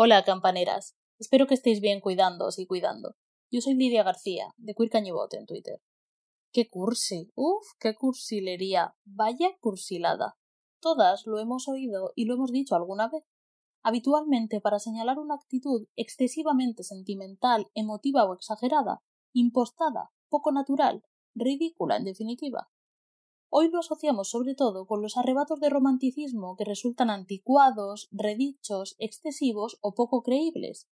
Hola, campaneras. Espero que estéis bien cuidándoos y cuidando. Yo soy Lidia García, de Queer en Twitter. ¡Qué cursi! ¡Uf! ¡Qué cursilería! ¡Vaya cursilada! Todas lo hemos oído y lo hemos dicho alguna vez. Habitualmente para señalar una actitud excesivamente sentimental, emotiva o exagerada, impostada, poco natural, ridícula en definitiva. Hoy lo asociamos sobre todo con los arrebatos de romanticismo que resultan anticuados, redichos, excesivos o poco creíbles.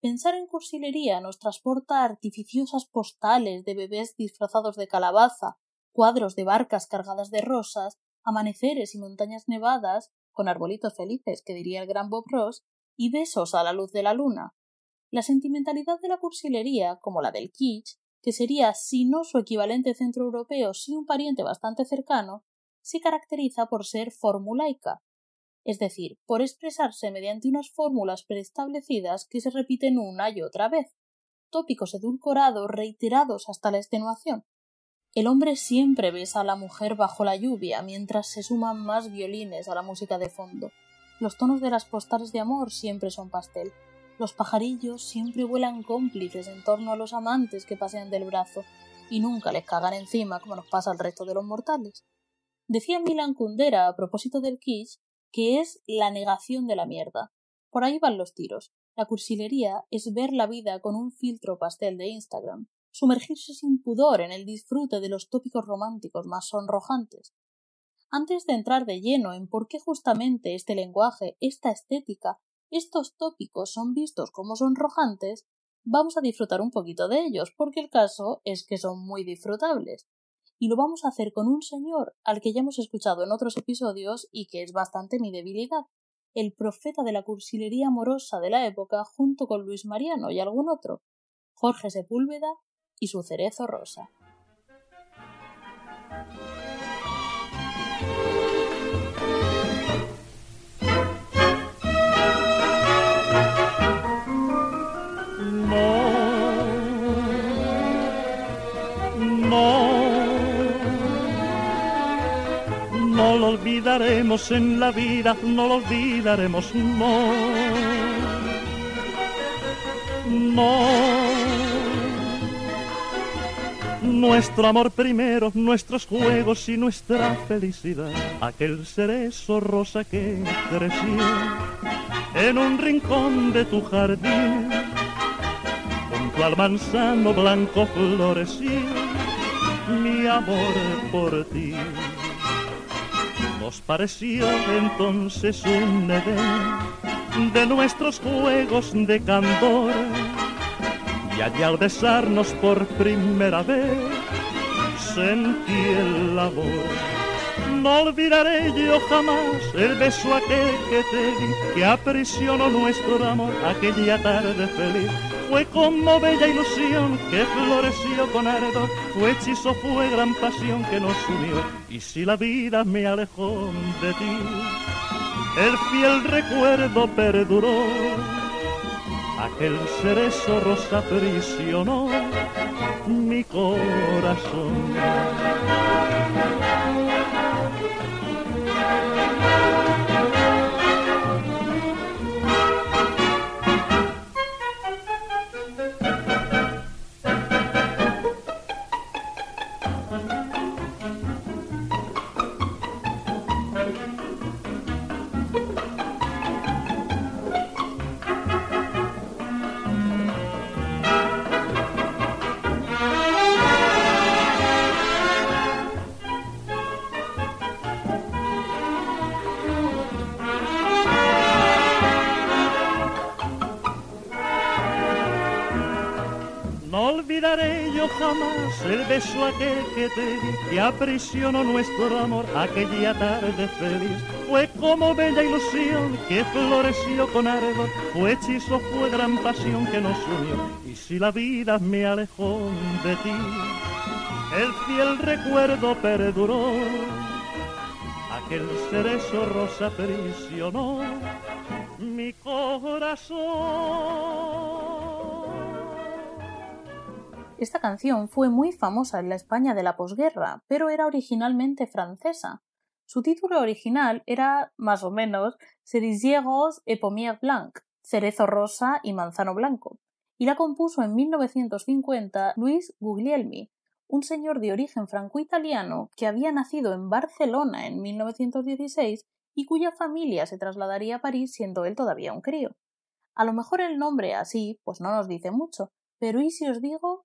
Pensar en cursilería nos transporta a artificiosas postales de bebés disfrazados de calabaza, cuadros de barcas cargadas de rosas, amaneceres y montañas nevadas, con arbolitos felices, que diría el gran Bob Ross, y besos a la luz de la luna. La sentimentalidad de la cursilería, como la del kitsch, que sería, si no su equivalente centroeuropeo, si un pariente bastante cercano, se caracteriza por ser formulaica, es decir, por expresarse mediante unas fórmulas preestablecidas que se repiten una y otra vez, tópicos edulcorados reiterados hasta la extenuación. El hombre siempre besa a la mujer bajo la lluvia mientras se suman más violines a la música de fondo. Los tonos de las postales de amor siempre son pastel. Los pajarillos siempre vuelan cómplices en torno a los amantes que pasean del brazo y nunca les cagan encima como nos pasa al resto de los mortales. Decía Milan Kundera a propósito del kitsch que es la negación de la mierda. Por ahí van los tiros. La cursilería es ver la vida con un filtro pastel de Instagram, sumergirse sin pudor en el disfrute de los tópicos románticos más sonrojantes. Antes de entrar de lleno en por qué justamente este lenguaje, esta estética estos tópicos son vistos como sonrojantes, vamos a disfrutar un poquito de ellos, porque el caso es que son muy disfrutables. Y lo vamos a hacer con un señor al que ya hemos escuchado en otros episodios y que es bastante mi debilidad, el profeta de la cursilería amorosa de la época junto con Luis Mariano y algún otro, Jorge Sepúlveda y su cerezo rosa. Olvidaremos en la vida, no lo olvidaremos, no. No. Nuestro amor primero, nuestros juegos y nuestra felicidad. Aquel cerezo rosa que creció en un rincón de tu jardín. Junto al manzano blanco floreció mi amor por ti. Nos pareció entonces un edén de nuestros juegos de candor. Y allí al besarnos por primera vez sentí el amor. No olvidaré yo jamás el beso aquel que te di, que aprisionó nuestro amor aquella tarde feliz fue como bella ilusión que floreció con ardor, fue hechizo, fue gran pasión que nos unió. Y si la vida me alejó de ti, el fiel recuerdo perduró. Aquel cerezo rosa prisionó mi corazón. Jamás el beso aquel que te di, que aprisionó nuestro amor aquella tarde feliz. Fue como bella ilusión que floreció con ardor, fue hechizo, fue gran pasión que nos unió. Y si la vida me alejó de ti, el fiel recuerdo perduró. Aquel cerezo rosa prisionó mi corazón. Esta canción fue muy famosa en la España de la posguerra, pero era originalmente francesa. Su título original era, más o menos, Cerisier rose et pommier blanc, cerezo rosa y manzano blanco, y la compuso en 1950 Luis Guglielmi, un señor de origen franco-italiano que había nacido en Barcelona en 1916 y cuya familia se trasladaría a París siendo él todavía un crío. A lo mejor el nombre así, pues no nos dice mucho, pero ¿y si os digo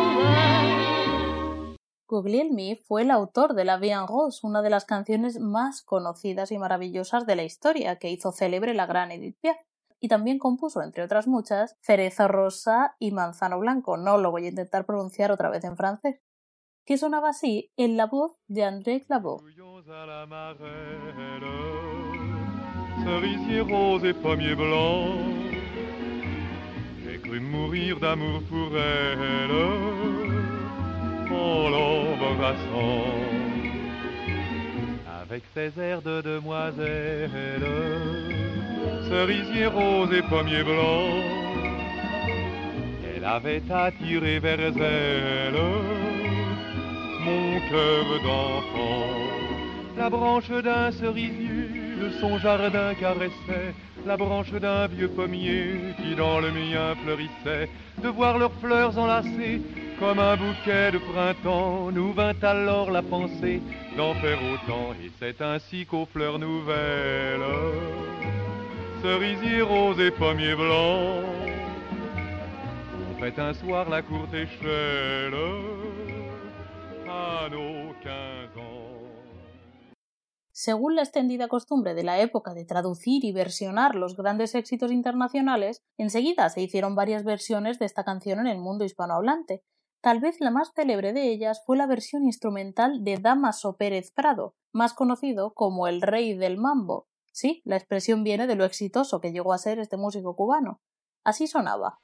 Guglielmi fue el autor de La Vie en Rose, una de las canciones más conocidas y maravillosas de la historia, que hizo célebre la gran Edith Piaf. Y también compuso, entre otras muchas, Cerezo Rosa y Manzano Blanco. No lo voy a intentar pronunciar otra vez en francés. Que sonaba así en la voz de André elle en l'embrassant avec ses airs de demoiselle, cerisier rose et pommier blanc. Elle avait attiré vers elle mon cœur d'enfant, la branche d'un cerisier de son jardin caressait la branche d'un vieux pommier qui dans le mien fleurissait, de voir leurs fleurs enlacées comme un bouquet de printemps, nous vint alors la pensée d'en faire autant, et c'est ainsi qu'aux fleurs nouvelles, cerisier rose et pommier blanc, on fait un soir la courte échelle à nos. Según la extendida costumbre de la época de traducir y versionar los grandes éxitos internacionales, enseguida se hicieron varias versiones de esta canción en el mundo hispanohablante. Tal vez la más célebre de ellas fue la versión instrumental de Damaso Pérez Prado, más conocido como el rey del mambo. Sí, la expresión viene de lo exitoso que llegó a ser este músico cubano. Así sonaba.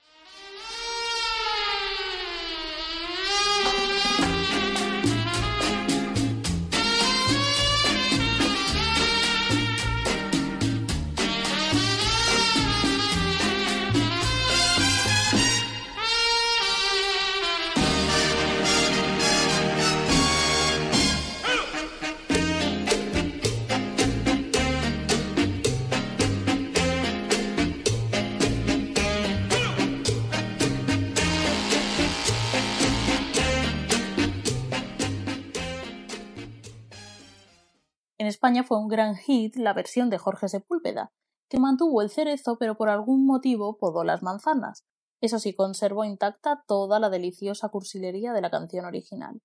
En España fue un gran hit la versión de Jorge Sepúlveda, que mantuvo el cerezo pero por algún motivo podó las manzanas. Eso sí, conservó intacta toda la deliciosa cursilería de la canción original.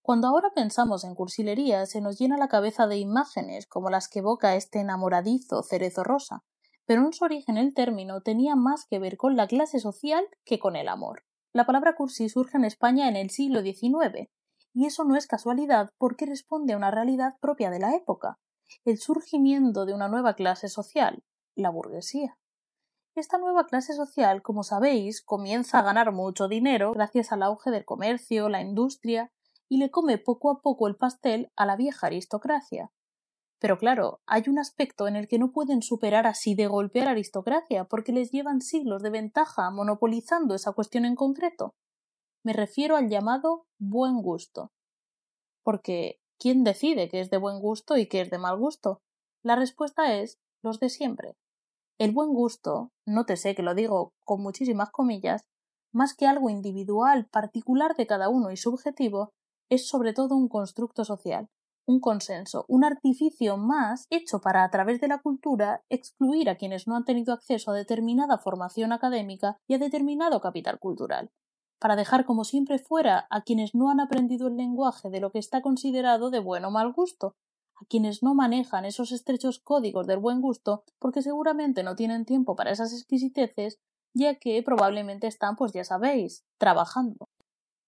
Cuando ahora pensamos en cursilería se nos llena la cabeza de imágenes como las que evoca este enamoradizo cerezo rosa, pero en su origen el término tenía más que ver con la clase social que con el amor. La palabra cursi surge en España en el siglo XIX, y eso no es casualidad porque responde a una realidad propia de la época, el surgimiento de una nueva clase social, la burguesía. Esta nueva clase social, como sabéis, comienza a ganar mucho dinero gracias al auge del comercio, la industria, y le come poco a poco el pastel a la vieja aristocracia. Pero claro, hay un aspecto en el que no pueden superar así de golpe a la aristocracia, porque les llevan siglos de ventaja monopolizando esa cuestión en concreto. Me refiero al llamado buen gusto. Porque ¿quién decide qué es de buen gusto y qué es de mal gusto? La respuesta es los de siempre. El buen gusto, nótese que lo digo con muchísimas comillas, más que algo individual, particular de cada uno y subjetivo, es sobre todo un constructo social, un consenso, un artificio más hecho para, a través de la cultura, excluir a quienes no han tenido acceso a determinada formación académica y a determinado capital cultural, para dejar como siempre fuera a quienes no han aprendido el lenguaje de lo que está considerado de buen o mal gusto, a quienes no manejan esos estrechos códigos del buen gusto porque seguramente no tienen tiempo para esas exquisiteces, ya que probablemente están, pues ya sabéis, trabajando.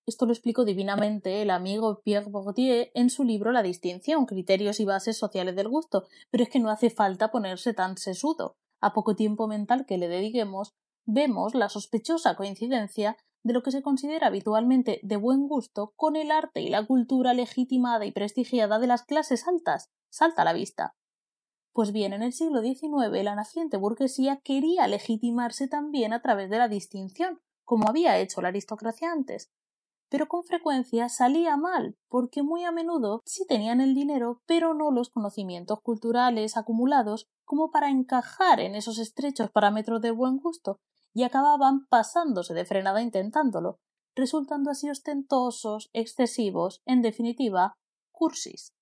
Esto lo explicó divinamente el amigo Pierre Bourdieu en su libro La distinción, criterios y bases sociales del gusto, pero es que no hace falta ponerse tan sesudo. A poco tiempo mental que le dediquemos, vemos la sospechosa coincidencia de lo que se considera habitualmente de buen gusto con el arte y la cultura legitimada y prestigiada de las clases altas. Salta a la vista. Pues bien, en el siglo XIX la naciente burguesía quería legitimarse también a través de la distinción, como había hecho la aristocracia antes. Pero con frecuencia salía mal, porque muy a menudo sí tenían el dinero, pero no los conocimientos culturales acumulados como para encajar en esos estrechos parámetros de buen gusto, y acababan pasándose de frenada intentándolo, resultando así ostentosos, excesivos, en definitiva, cursis.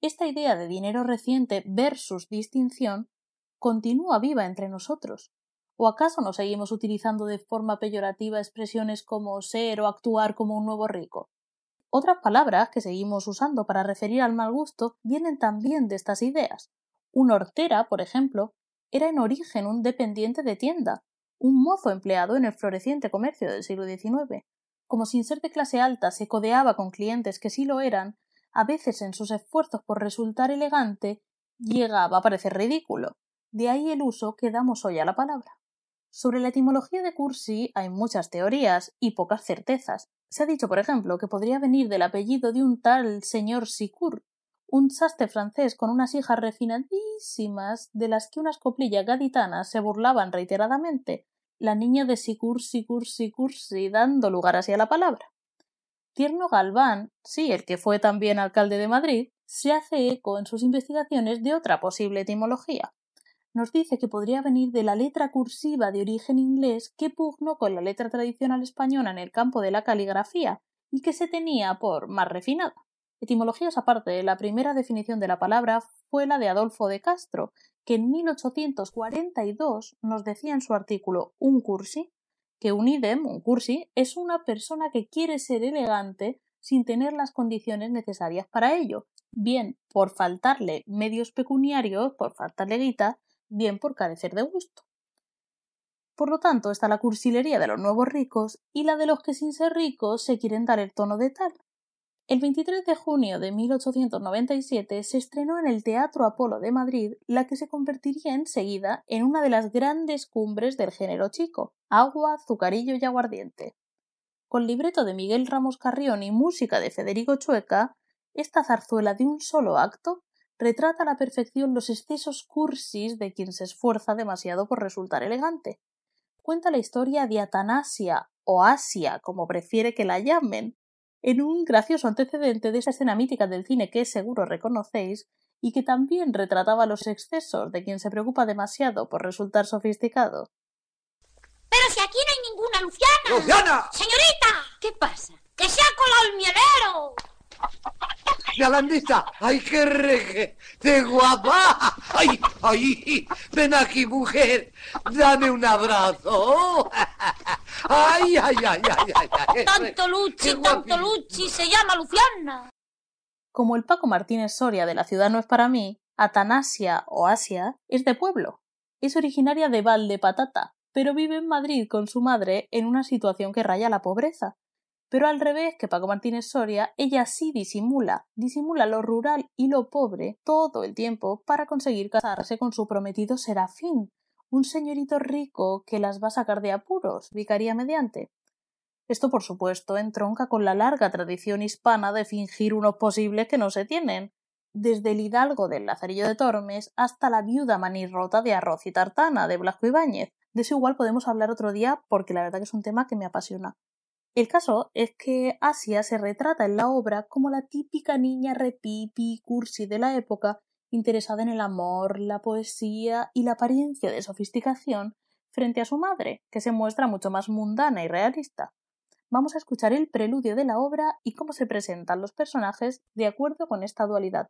Esta idea de dinero reciente versus distinción continúa viva entre nosotros. ¿O acaso no seguimos utilizando de forma peyorativa expresiones como ser o actuar como un nuevo rico? Otras palabras que seguimos usando para referir al mal gusto vienen también de estas ideas. Un hortera, por ejemplo, era en origen un dependiente de tienda, un mozo empleado en el floreciente comercio del siglo XIX. Como sin ser de clase alta se codeaba con clientes que sí lo eran, a veces en sus esfuerzos por resultar elegante, llegaba a parecer ridículo. De ahí el uso que damos hoy a la palabra. Sobre la etimología de cursi hay muchas teorías y pocas certezas. Se ha dicho, por ejemplo, que podría venir del apellido de un tal señor Sicur, un sastre francés con unas hijas refinadísimas de las que unas coplillas gaditanas se burlaban reiteradamente, la niña de Sicur, Sicur, Sicursi, dando lugar así a la palabra. Tierno Galván, sí, el que fue también alcalde de Madrid, se hace eco en sus investigaciones de otra posible etimología. Nos dice que podría venir de la letra cursiva de origen inglés que pugnó con la letra tradicional española en el campo de la caligrafía y que se tenía por más refinada. Etimologías aparte, la primera definición de la palabra fue la de Adolfo de Castro, que en 1842 nos decía en su artículo un cursi que un idem, un cursi, es una persona que quiere ser elegante sin tener las condiciones necesarias para ello, bien por faltarle medios pecuniarios, por faltarle guita, bien por carecer de gusto. Por lo tanto, está la cursilería de los nuevos ricos y la de los que sin ser ricos se quieren dar el tono de tal. El 23 de junio de 1897 se estrenó en el Teatro Apolo de Madrid la que se convertiría enseguida en una de las grandes cumbres del género chico, agua, azucarillo y aguardiente. Con libreto de Miguel Ramos Carrión y música de Federico Chueca, esta zarzuela de un solo acto retrata a la perfección los excesos cursis de quien se esfuerza demasiado por resultar elegante. Cuenta la historia de Atanasia o Asia, como prefiere que la llamen, en un gracioso antecedente de esa escena mítica del cine que seguro reconocéis y que también retrataba los excesos de quien se preocupa demasiado por resultar sofisticado. Pero si aquí no hay ninguna Luciana. ¡Luciana! Señorita, ¿Qué pasa? que se ha colado el mielero. ¡Yalandista! ¡Ay, qué reje! ¡Qué guapa! ¡Ay, ay! Ven aquí, mujer. Dame un abrazo. ¡Ay, ay, ay, ay, ay! ay. Tanto Luchi, tanto. Luchi, se llama Luciana. Como el Paco Martínez Soria de La ciudad no es para mí, Atanasia o Asia es de pueblo. Es originaria de Valdepatata, pero vive en Madrid con su madre en una situación que raya la pobreza. Pero al revés que Paco Martínez Soria, ella sí disimula, disimula lo rural y lo pobre todo el tiempo para conseguir casarse con su prometido Serafín, un señorito rico que las va a sacar de apuros, vicaría mediante. Esto, por supuesto, entronca con la larga tradición hispana de fingir unos posibles que no se tienen, desde el hidalgo del Lazarillo de Tormes hasta la viuda manirrota de Arroz y Tartana de Blasco Ibáñez. De eso igual podemos hablar otro día porque la verdad que es un tema que me apasiona. El caso es que Asia se retrata en la obra como la típica niña repipi cursi de la época, interesada en el amor, la poesía y la apariencia de sofisticación frente a su madre, que se muestra mucho más mundana y realista. Vamos a escuchar el preludio de la obra y cómo se presentan los personajes de acuerdo con esta dualidad.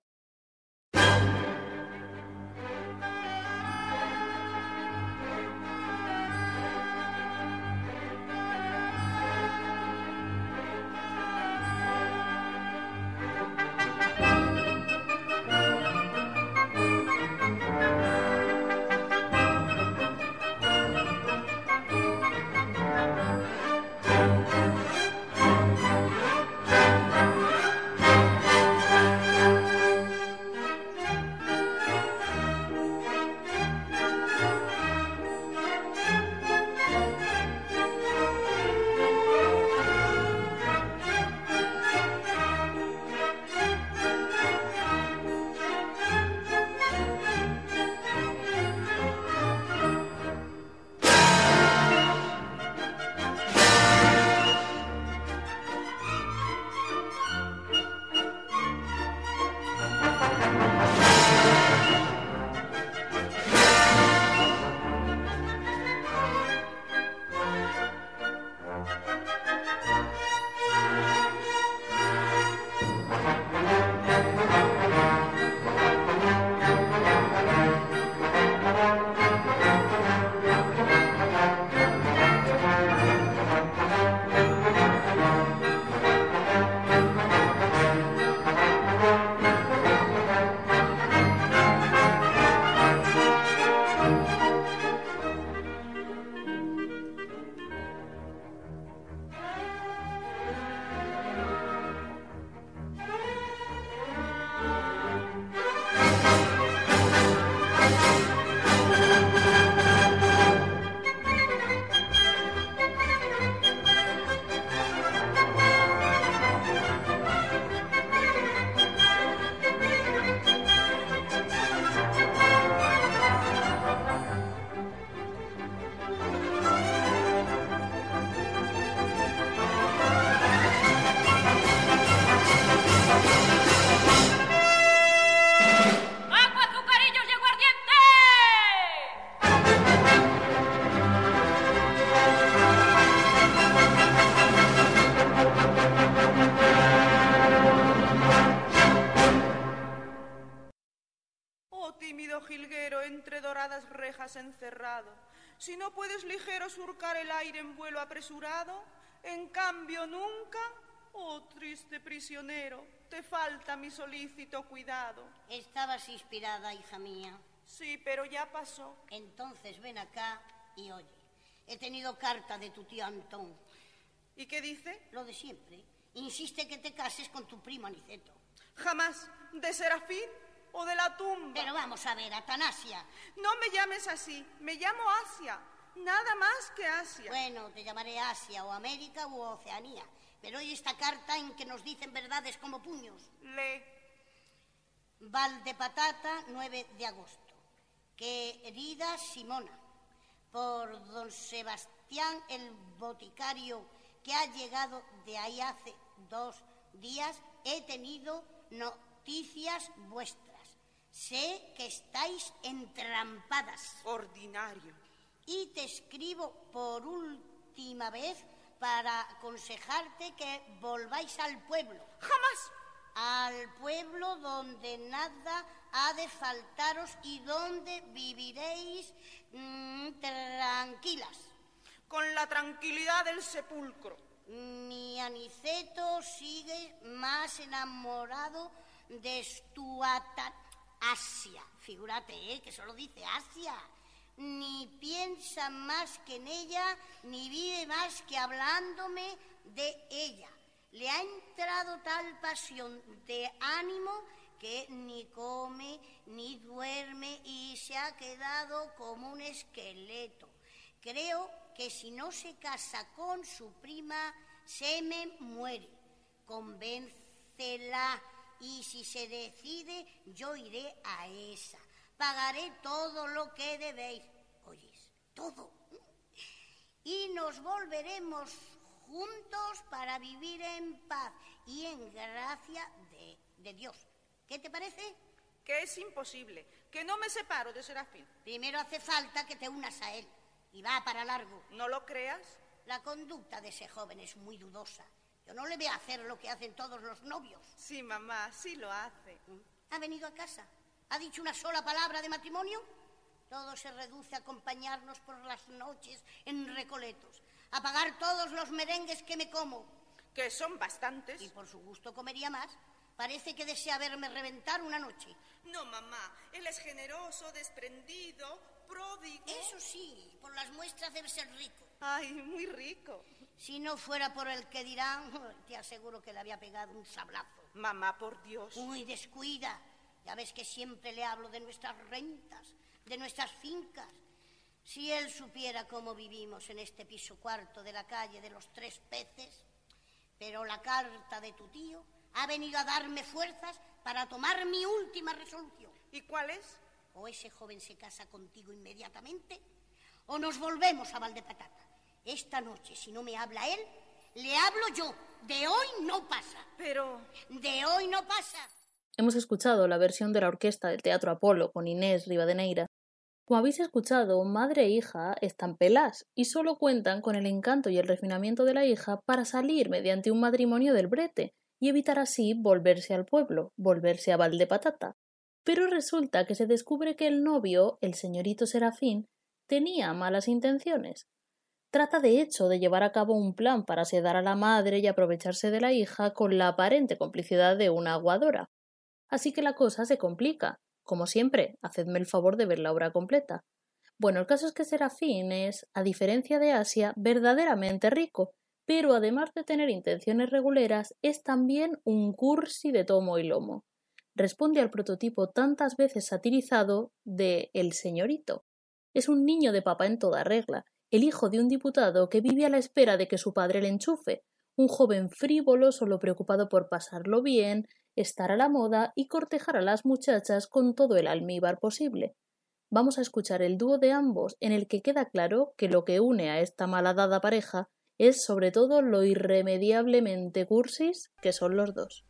Puedes ligero surcar el aire en vuelo apresurado, en cambio nunca, oh triste prisionero, te falta mi solícito cuidado. Estabas inspirada, hija mía. Sí, pero ya pasó. Entonces ven acá y oye. He tenido carta de tu tío Antón. ¿Y qué dice? Lo de siempre. Insiste que te cases con tu primo Aniceto. Jamás. ¿De Serafín o de la tumba? Pero vamos a ver, Atanasia. No me llames así. Me llamo Asia. Nada más que Asia. Bueno, te llamaré Asia o América u Oceanía. Pero oye esta carta en que nos dicen verdades como puños. Lee. Valdepatata, 9 de agosto. Querida Simona, por don Sebastián el boticario que ha llegado de ahí hace dos días, he tenido noticias vuestras. Sé que estáis entrampadas. Ordinario. Y te escribo por última vez para aconsejarte que volváis al pueblo. Jamás. Al pueblo donde nada ha de faltaros y donde viviréis mm, tranquilas. Con la tranquilidad del sepulcro. Mi Aniceto sigue más enamorado de Stuata Asia. Figúrate, ¿eh? que solo dice Asia. Ni piensa más que en ella, ni vive más que hablándome de ella. Le ha entrado tal pasión de ánimo que ni come ni duerme y se ha quedado como un esqueleto. Creo que si no se casa con su prima, se me muere. Convéncela y si se decide, yo iré a esa. Pagaré todo lo que debéis. Oyes, todo. Y nos volveremos juntos para vivir en paz y en gracia de, de Dios. ¿Qué te parece? Que es imposible. Que no me separo de Serafín. Primero hace falta que te unas a él. Y va para largo. ¿No lo creas? La conducta de ese joven es muy dudosa. Yo no le a hacer lo que hacen todos los novios. Sí, mamá, sí lo hace. ¿Ha venido a casa? ¿Ha dicho una sola palabra de matrimonio? Todo se reduce a acompañarnos por las noches en recoletos, a pagar todos los merengues que me como. Que son bastantes. Y por su gusto comería más. Parece que desea verme reventar una noche. No, mamá. Él es generoso, desprendido, pródigo. Eso sí, por las muestras debe ser rico. Ay, muy rico. Si no fuera por el que dirán, te aseguro que le había pegado un sablazo. Mamá, por Dios. Muy descuida. Ya ves que siempre le hablo de nuestras rentas, de nuestras fincas. Si él supiera cómo vivimos en este piso cuarto de la calle de los tres peces, pero la carta de tu tío ha venido a darme fuerzas para tomar mi última resolución. ¿Y cuál es? O ese joven se casa contigo inmediatamente, o nos volvemos a Valdepatata. Esta noche, si no me habla él, le hablo yo. De hoy no pasa. Pero... De hoy no pasa. Hemos escuchado la versión de la orquesta del Teatro Apolo con Inés Rivadeneira. Como habéis escuchado, madre e hija están pelas y solo cuentan con el encanto y el refinamiento de la hija para salir mediante un matrimonio del brete y evitar así volverse al pueblo, volverse a Valdepatata. Pero resulta que se descubre que el novio, el señorito Serafín, tenía malas intenciones. Trata de hecho de llevar a cabo un plan para sedar a la madre y aprovecharse de la hija con la aparente complicidad de una aguadora. Así que la cosa se complica. Como siempre, hacedme el favor de ver la obra completa. Bueno, el caso es que Serafín es, a diferencia de Asia, verdaderamente rico, pero además de tener intenciones reguleras, es también un cursi de tomo y lomo. Responde al prototipo tantas veces satirizado de el señorito. Es un niño de papá en toda regla, el hijo de un diputado que vive a la espera de que su padre le enchufe, un joven frívolo solo preocupado por pasarlo bien, estar a la moda y cortejar a las muchachas con todo el almíbar posible. Vamos a escuchar el dúo de ambos, en el que queda claro que lo que une a esta malhadada pareja es sobre todo lo irremediablemente cursis que son los dos.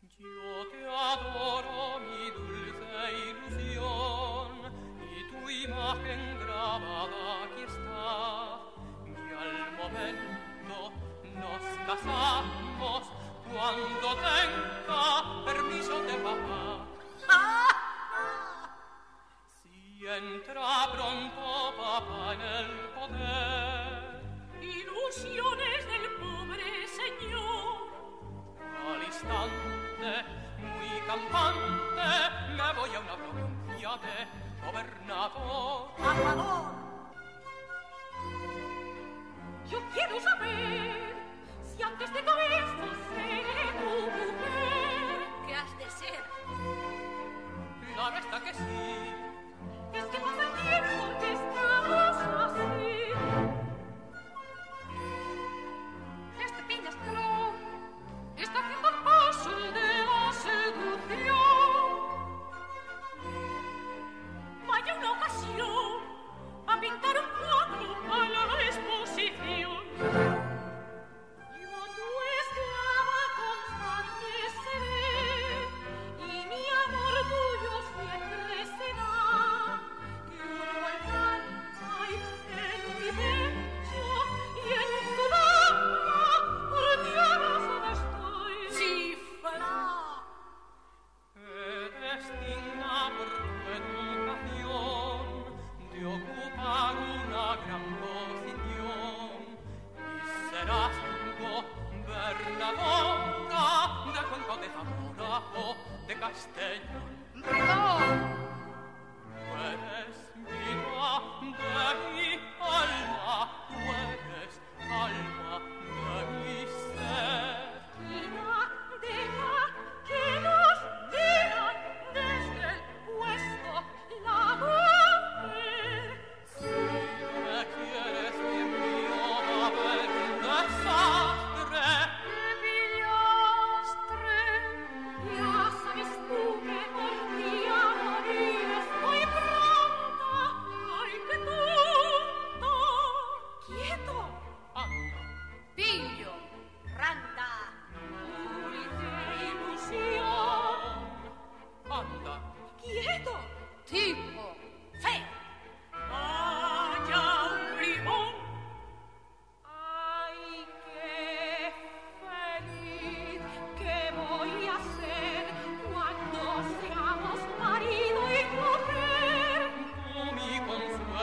Yo te adoro, mi dulce ilusión, y tu imagen grabada aquí está. Y al momento nos casamos cuando entra pronto papá en el poder. Ilusiones del pobre señor. Al instante, muy campante, me voy a una provincia de gobernador. A favor. Yo quiero saber si antes de todo esto seré tu mujer. ¿Qué has de ser? Claro está que sí. Es que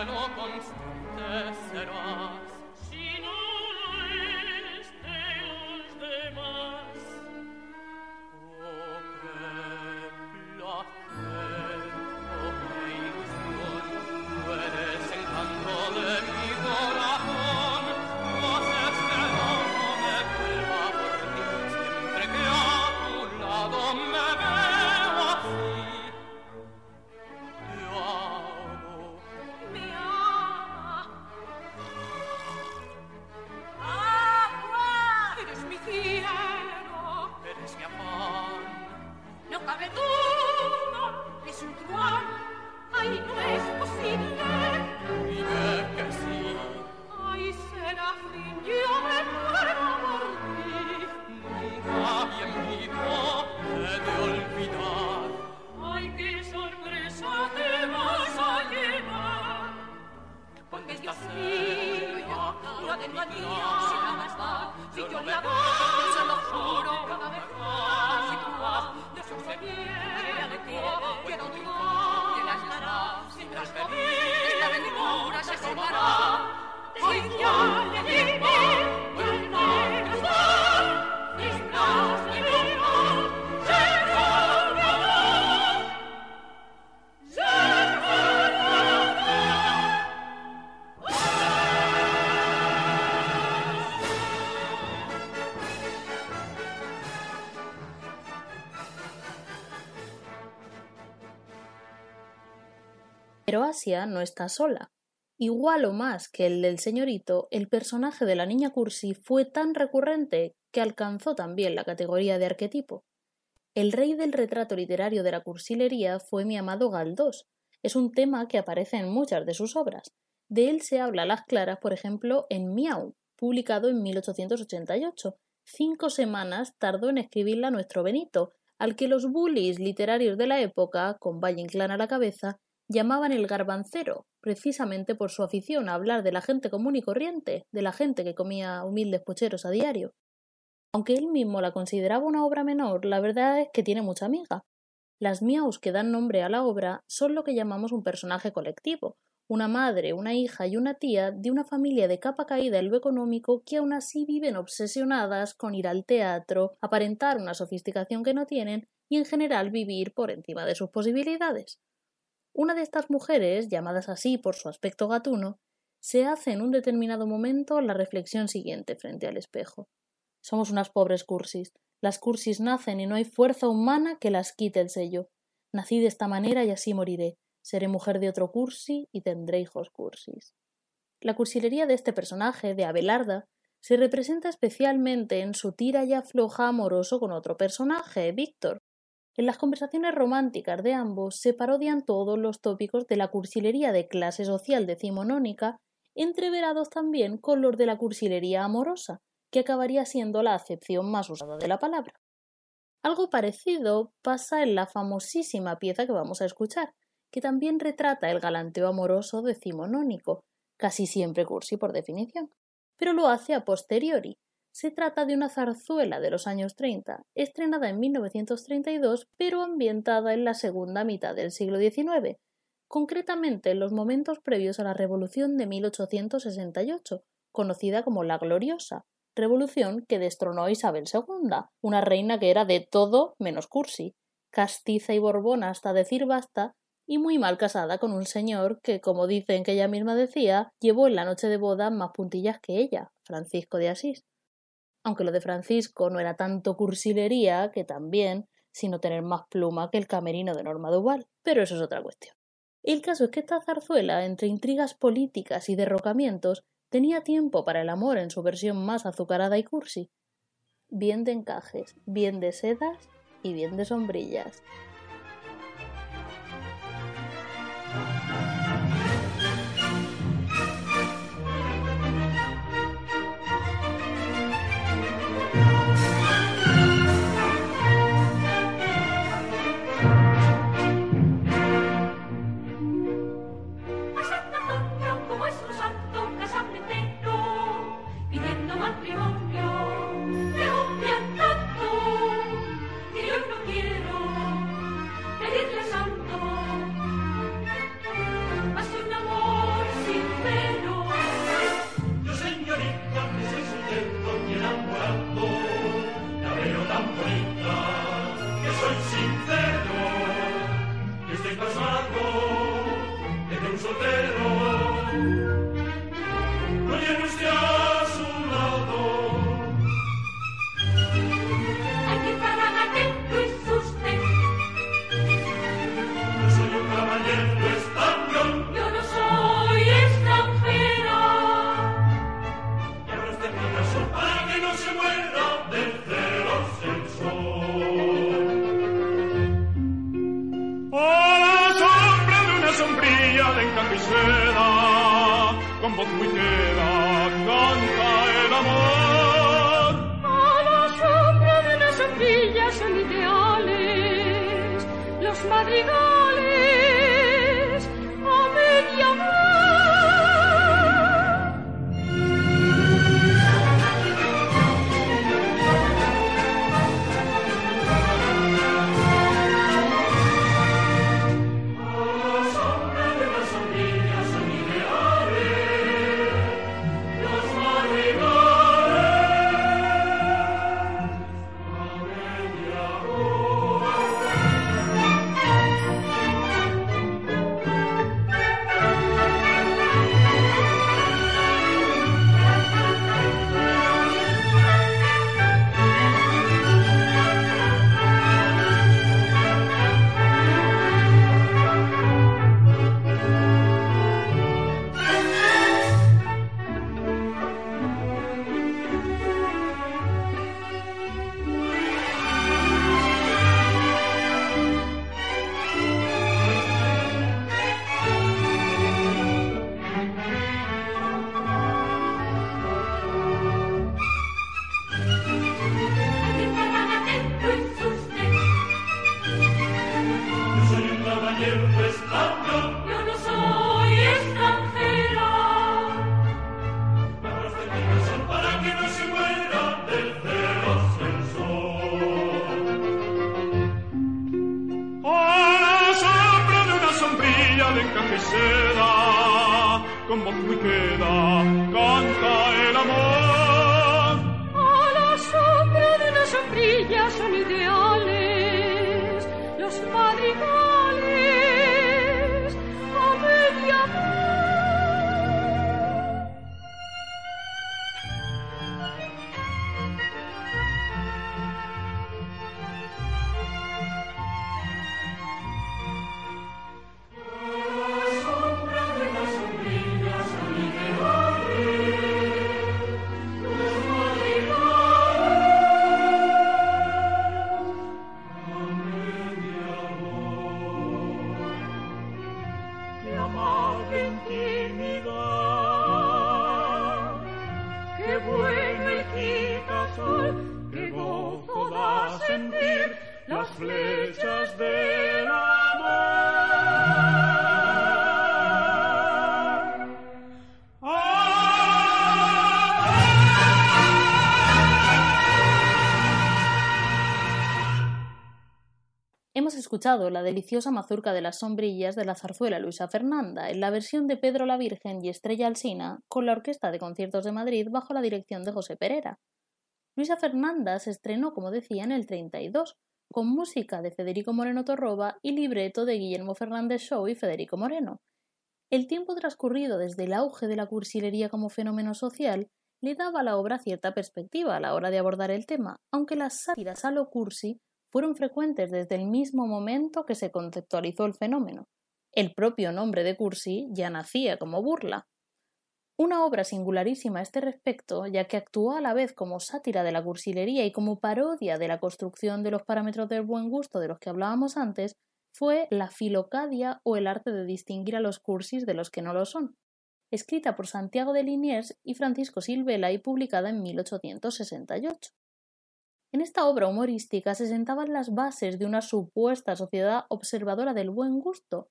lo consta Pero Asia no está sola. Igual o más que el del señorito, el personaje de la niña cursi fue tan recurrente que alcanzó también la categoría de arquetipo. El rey del retrato literario de la cursilería fue mi amado Galdós. Es un tema que aparece en muchas de sus obras. De él se habla a las claras, por ejemplo, en Miau, publicado en 1888. Cinco semanas tardó en escribirla nuestro Benito, al que los bullies literarios de la época, con Valle Inclán a la cabeza, llamaban el garbancero, precisamente por su afición a hablar de la gente común y corriente, de la gente que comía humildes pucheros a diario. Aunque él mismo la consideraba una obra menor, la verdad es que tiene mucha amiga. Las miaus que dan nombre a la obra son lo que llamamos un personaje colectivo, una madre, una hija y una tía de una familia de capa caída en lo económico que aún así viven obsesionadas con ir al teatro, aparentar una sofisticación que no tienen y en general vivir por encima de sus posibilidades. Una de estas mujeres, llamadas así por su aspecto gatuno, se hace en un determinado momento la reflexión siguiente frente al espejo. Somos unas pobres cursis. Las cursis nacen y no hay fuerza humana que las quite el sello. Nací de esta manera y así moriré. Seré mujer de otro cursi y tendré hijos cursis. La cursilería de este personaje, de Abelarda, se representa especialmente en su tira y afloja amoroso con otro personaje, Víctor. En las conversaciones románticas de ambos se parodian todos los tópicos de la cursilería de clase social decimonónica, entreverados también con los de la cursilería amorosa, que acabaría siendo la acepción más usada de la palabra. Algo parecido pasa en la famosísima pieza que vamos a escuchar, que también retrata el galanteo amoroso decimonónico, casi siempre cursi por definición, pero lo hace a posteriori. Se trata de una zarzuela de los años 30, estrenada en 1932, pero ambientada en la segunda mitad del siglo XIX, concretamente en los momentos previos a la Revolución de 1868, conocida como la Gloriosa, revolución que destronó a Isabel II, una reina que era de todo menos cursi, castiza y borbona hasta decir basta, y muy mal casada con un señor que, como dicen que ella misma decía, llevó en la noche de boda más puntillas que ella, Francisco de Asís. Aunque lo de Francisco no era tanto cursilería que también, sino tener más pluma que el camerino de Norma Duval, pero eso es otra cuestión. El caso es que esta zarzuela, entre intrigas políticas y derrocamientos, tenía tiempo para el amor en su versión más azucarada y cursi. Bien de encajes, bien de sedas y bien de sombrillas. de encanto con voz muy queda, canta el amor. A la sombra de las sombrillas son ideales, los madrigales. Him with thunder. Hemos escuchado la deliciosa mazurca de las sombrillas de la zarzuela Luisa Fernanda en la versión de Pedro la Virgen y Estrella Alsina con la Orquesta de Conciertos de Madrid bajo la dirección de José Perera. Luisa Fernanda se estrenó, como decía, en el 32, con música de Federico Moreno Torroba y libreto de Guillermo Fernández Shaw y Federico Moreno. El tiempo transcurrido desde el auge de la cursilería como fenómeno social le daba a la obra cierta perspectiva a la hora de abordar el tema, aunque las sátiras a lo cursi fueron frecuentes desde el mismo momento que se conceptualizó el fenómeno. El propio nombre de cursi ya nacía como burla. Una obra singularísima a este respecto, ya que actuó a la vez como sátira de la cursilería y como parodia de la construcción de los parámetros del buen gusto de los que hablábamos antes, fue la Filocadia o el arte de distinguir a los cursis de los que no lo son, escrita por Santiago de Liniers y Francisco Silvela y publicada en 1868. En esta obra humorística se sentaban las bases de una supuesta sociedad observadora del buen gusto,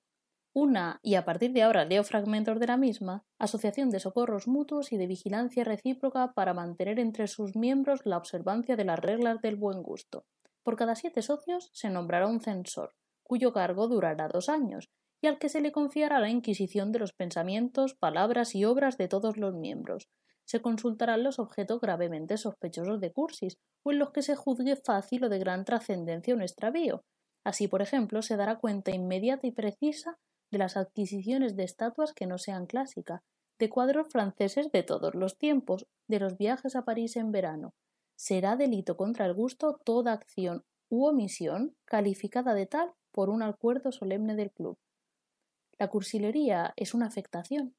una, y a partir de ahora leo fragmentos de la misma, asociación de socorros mutuos y de vigilancia recíproca para mantener entre sus miembros la observancia de las reglas del buen gusto. Por cada siete socios se nombrará un censor, cuyo cargo durará dos años, y al que se le confiará la inquisición de los pensamientos, palabras y obras de todos los miembros. Se consultarán los objetos gravemente sospechosos de cursis, o en los que se juzgue fácil o de gran trascendencia un extravío. Así, por ejemplo, se dará cuenta inmediata y precisa de las adquisiciones de estatuas que no sean clásicas, de cuadros franceses de todos los tiempos, de los viajes a París en verano. Será delito contra el gusto toda acción u omisión calificada de tal por un acuerdo solemne del club. La cursilería es una afectación.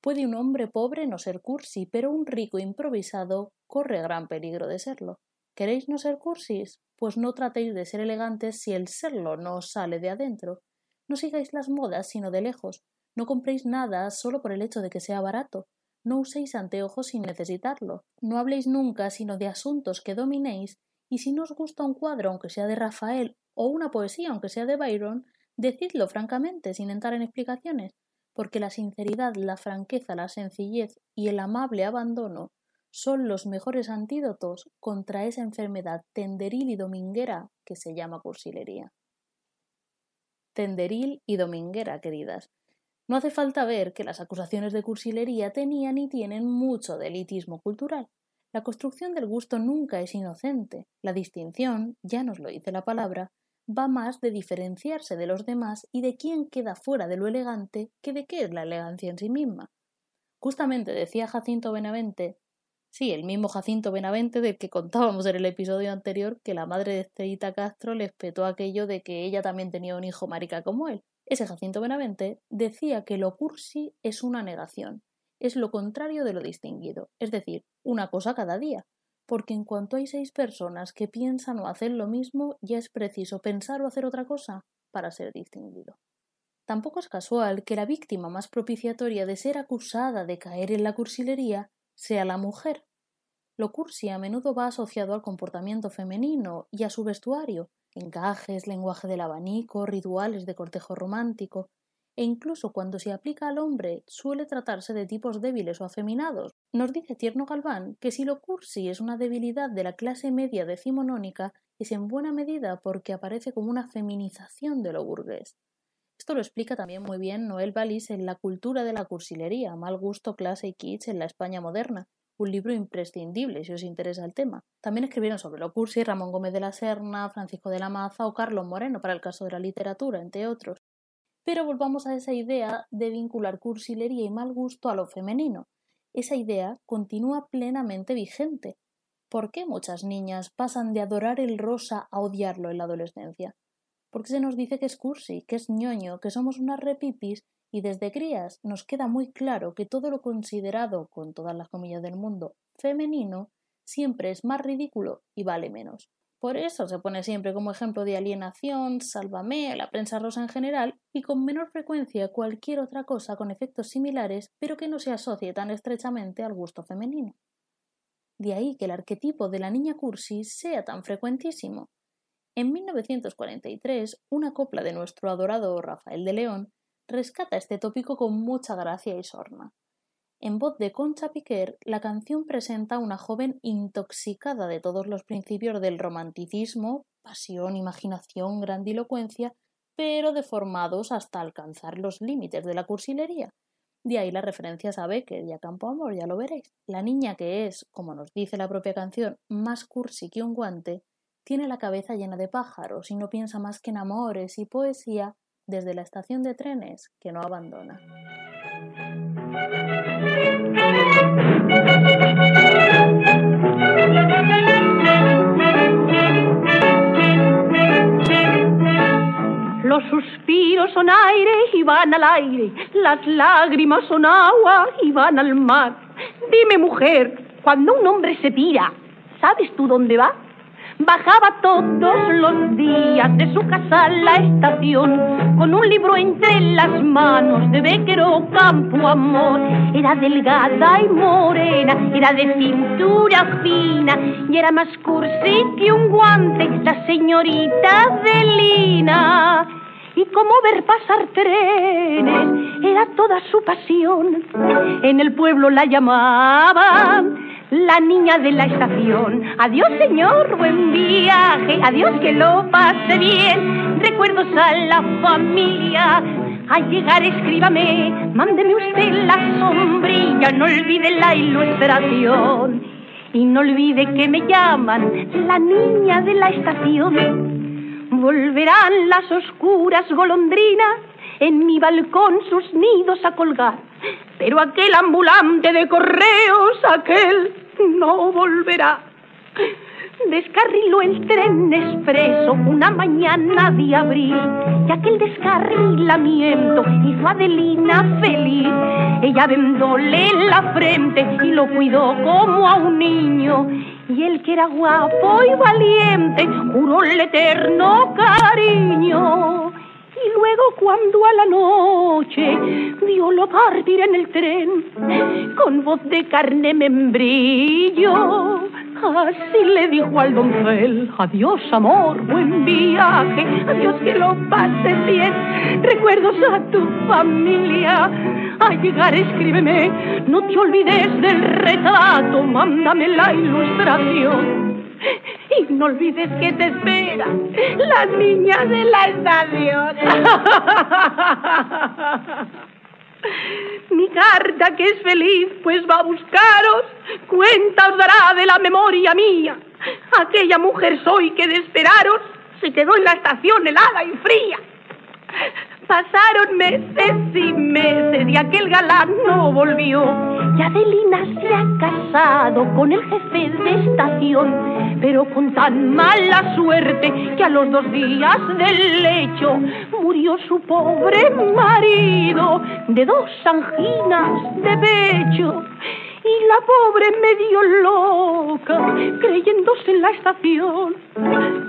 Puede un hombre pobre no ser cursi, pero un rico improvisado corre gran peligro de serlo. ¿Queréis no ser cursis? Pues no tratéis de ser elegantes si el serlo no os sale de adentro. No sigáis las modas sino de lejos. No compréis nada solo por el hecho de que sea barato. No uséis anteojos sin necesitarlo. No habléis nunca sino de asuntos que dominéis, y si no os gusta un cuadro, aunque sea de Rafael, o una poesía, aunque sea de Byron, decidlo francamente, sin entrar en explicaciones, porque la sinceridad, la franqueza, la sencillez y el amable abandono son los mejores antídotos contra esa enfermedad tenderil y dominguera que se llama cursilería. Tenderil y dominguera, queridas. No hace falta ver que las acusaciones de cursilería tenían y tienen mucho de elitismo cultural. La construcción del gusto nunca es inocente. La distinción, ya nos lo dice la palabra, va más de diferenciarse de los demás y de quién queda fuera de lo elegante que de qué es la elegancia en sí misma. Justamente decía Jacinto Benavente, sí, el mismo Jacinto Benavente del que contábamos en el episodio anterior que la madre de Estrellita Castro le espetó aquello de que ella también tenía un hijo marica como él. Ese Jacinto Benavente decía que lo cursi es una negación, es lo contrario de lo distinguido, es decir, una cosa cada día, porque en cuanto hay seis personas que piensan o hacen lo mismo, ya es preciso pensar o hacer otra cosa para ser distinguido. Tampoco es casual que la víctima más propiciatoria de ser acusada de caer en la cursilería sea la mujer. Lo cursi a menudo va asociado al comportamiento femenino y a su vestuario, encajes, lenguaje del abanico, rituales de cortejo romántico, e incluso cuando se aplica al hombre suele tratarse de tipos débiles o afeminados. Nos dice Tierno Galván que si lo cursi es una debilidad de la clase media decimonónica, es en buena medida porque aparece como una feminización de lo burgués. Esto lo explica también muy bien Noel Balis en La cultura de la cursilería, mal gusto, clase y kitsch en la España moderna, un libro imprescindible si os interesa el tema. También escribieron sobre lo cursi Ramón Gómez de la Serna, Francisco de la Maza o Carlos Moreno para el caso de la literatura, entre otros. Pero volvamos a esa idea de vincular cursilería y mal gusto a lo femenino. Esa idea continúa plenamente vigente. ¿Por qué muchas niñas pasan de adorar el rosa a odiarlo en la adolescencia? Porque se nos dice que es cursi, que es ñoño, que somos unas repipis y desde crías nos queda muy claro que todo lo considerado, con todas las comillas del mundo, femenino, siempre es más ridículo y vale menos. Por eso se pone siempre como ejemplo de alienación, sálvame, la prensa rosa en general y con menor frecuencia cualquier otra cosa con efectos similares, pero que no se asocie tan estrechamente al gusto femenino. De ahí que el arquetipo de la niña cursi sea tan frecuentísimo. En 1943, una copla de nuestro adorado Rafael de León rescata este tópico con mucha gracia y sorna. En voz de Concha Piquer, la canción presenta a una joven intoxicada de todos los principios del romanticismo, pasión, imaginación, grandilocuencia, pero deformados hasta alcanzar los límites de la cursilería. De ahí las referencias a Becker y a Campo Amor, ya lo veréis. La niña que es, como nos dice la propia canción, más cursi que un guante, tiene la cabeza llena de pájaros y no piensa más que en amores y poesía desde la estación de trenes que no abandona. Los suspiros son aire y van al aire, las lágrimas son agua y van al mar. Dime, mujer, cuando un hombre se tira, ¿sabes tú dónde va? Bajaba todos los días de su casa a la estación con un libro entre las manos de Becker o Campo Amor. Era delgada y morena, era de cintura fina y era más cursi que un guante, la señorita de Lina y como ver pasar trenes era toda su pasión. En el pueblo la llamaban la niña de la estación. Adiós, señor, buen viaje. Adiós, que lo pase bien. Recuerdos a la familia. Al llegar, escríbame. Mándeme usted la sombrilla. No olvide la ilustración. Y no olvide que me llaman la niña de la estación. Volverán las oscuras golondrinas en mi balcón sus nidos a colgar. Pero aquel ambulante de correos, aquel no volverá. Descarriló el tren expreso una mañana de abril y aquel descarrilamiento hizo a Adelina feliz. Ella vendóle la frente y lo cuidó como a un niño. Y él que era guapo y valiente juró el eterno cariño. Y luego cuando a la noche lo partir en el tren, con voz de carne membrillo, así le dijo al doncel, adiós amor, buen viaje, adiós que lo pases bien, recuerdos a tu familia, al llegar escríbeme, no te olvides del retrato, mándame la ilustración. Y no olvides que te espera la niña de la estación. Mi carta que es feliz, pues va a buscaros, cuenta os dará de la memoria mía. Aquella mujer soy que de esperaros se quedó en la estación helada y fría. Pasaron meses y meses y aquel galán no volvió. Y Adelina se ha casado con el jefe de estación, pero con tan mala suerte que a los dos días del lecho murió su pobre marido de dos anginas de pecho. Y la pobre medio loca, creyéndose en la estación,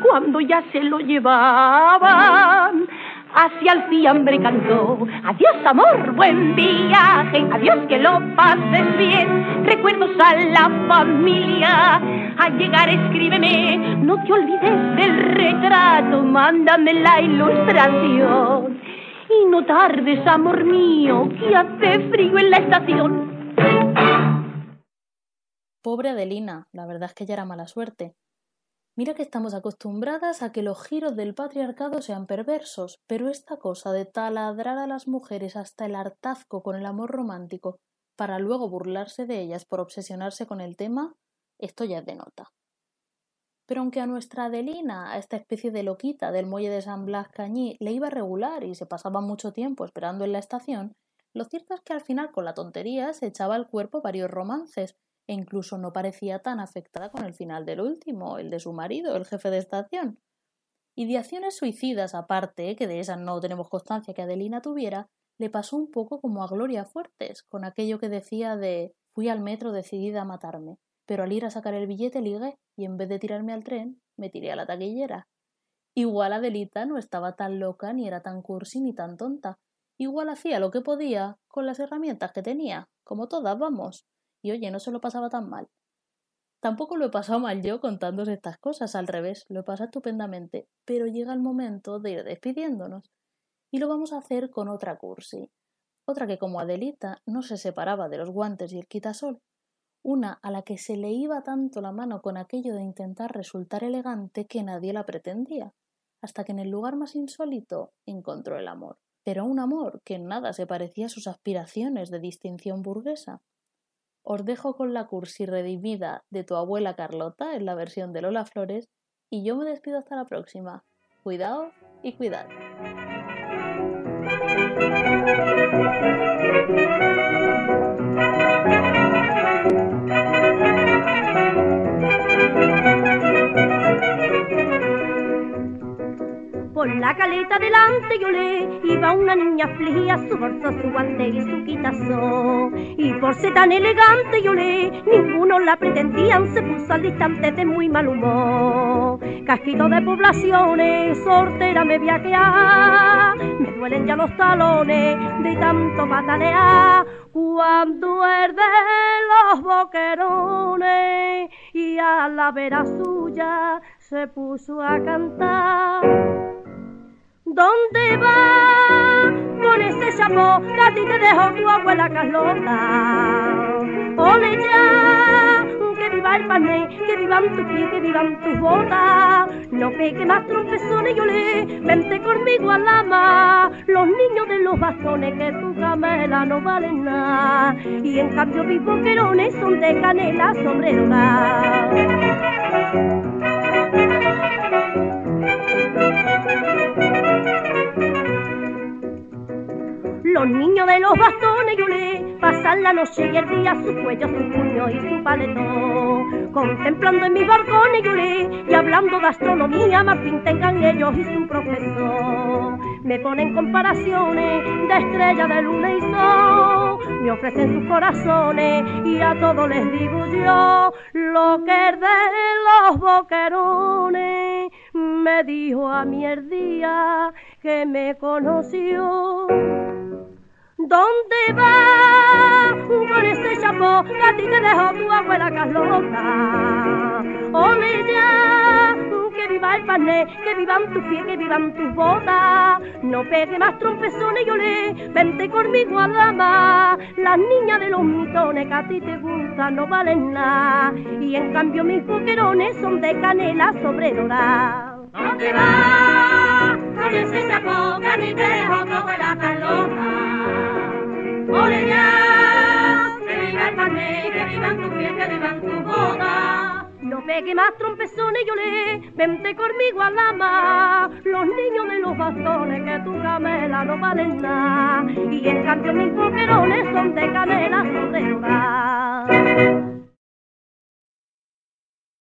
cuando ya se lo llevaban hacia el fiambre cantó. Adiós amor, buen viaje, adiós que lo pases bien. Recuerdos a la familia, al llegar escríbeme, no te olvides del retrato, mándame la ilustración. Y no tardes, amor mío, que hace frío en la estación. Pobre Adelina, la verdad es que ya era mala suerte. Mira que estamos acostumbradas a que los giros del patriarcado sean perversos, pero esta cosa de taladrar a las mujeres hasta el hartazgo con el amor romántico para luego burlarse de ellas por obsesionarse con el tema, esto ya es de nota. Pero aunque a nuestra Adelina, a esta especie de loquita del muelle de San Blas Cañí, le iba regular y se pasaba mucho tiempo esperando en la estación, lo cierto es que al final con la tontería se echaba al cuerpo varios romances, e incluso no parecía tan afectada con el final del último, el de su marido, el jefe de estación. Ideaciones suicidas aparte, que de esas no tenemos constancia que Adelina tuviera, le pasó un poco como a Gloria Fuertes, con aquello que decía de fui al metro decidida a matarme, pero al ir a sacar el billete ligué y en vez de tirarme al tren, me tiré a la taquillera. Igual Adelita no estaba tan loca ni era tan cursi ni tan tonta. Igual hacía lo que podía con las herramientas que tenía, como todas, vamos y oye, no se lo pasaba tan mal. Tampoco lo he pasado mal yo contándoos estas cosas, al revés, lo he estupendamente, pero llega el momento de ir despidiéndonos. Y lo vamos a hacer con otra cursi, otra que como Adelita no se separaba de los guantes y el quitasol, una a la que se le iba tanto la mano con aquello de intentar resultar elegante que nadie la pretendía, hasta que en el lugar más insólito encontró el amor. Pero un amor que en nada se parecía a sus aspiraciones de distinción burguesa, os dejo con la cursi redimida de tu abuela Carlota en la versión de Lola Flores y yo me despido hasta la próxima. Cuidado y cuidado. La caleta delante yo le iba una niña afligida, su bolso, su guante y su quitazo. Y por ser tan elegante yo le, ninguno la pretendían, se puso al distante de muy mal humor. Casquito de poblaciones, sortera me viajear, me duelen ya los talones de tanto patalear. Cuando herde los boquerones y a la vera suya se puso a cantar. ¿Dónde va con ese chapó que a ti te dejó tu abuela Carlota? Ole ya, que viva el pané, que vivan tus pies, que vivan tus botas. No pegue más trompezones, yo le vente conmigo a la mar. Los niños de los bastones que tu camela no valen nada. Y en cambio mis boquerones son de canela sombrerona. Los niños de los bastones yo le pasan la noche y el día su cuello, su puño y su paletón. Contemplando en mis balcones yo le y hablando de astronomía, más fin tengan ellos y su profesor. Me ponen comparaciones de estrella de luna y sol, me ofrecen sus corazones y a todos les digo yo lo que de los boquerones. Me dijo a mi el día que me conoció. ¿Dónde va con ese chapó que a ti te dejó tu abuela Carlota? Ole ya, que viva el pané, que vivan tus pies, que vivan tus botas. No pegue más trompezones, yo le vente conmigo a la mar. Las niñas de los mitones que a ti te gustan no valen nada. Y en cambio mis boquerones son de canela sobre dorada. ¿Dónde va con ese chapó que a ti te dejó tu abuela Carlota? ¡Ole ya! ¡Que viva el pané, que vivan tus pies, que vivan tus botas! No pegue más trompezones, yo le vente conmigo a la mar. Los niños de los bastones que tu camela no valen nada. Y en cambio mis boquerones son de canela, son de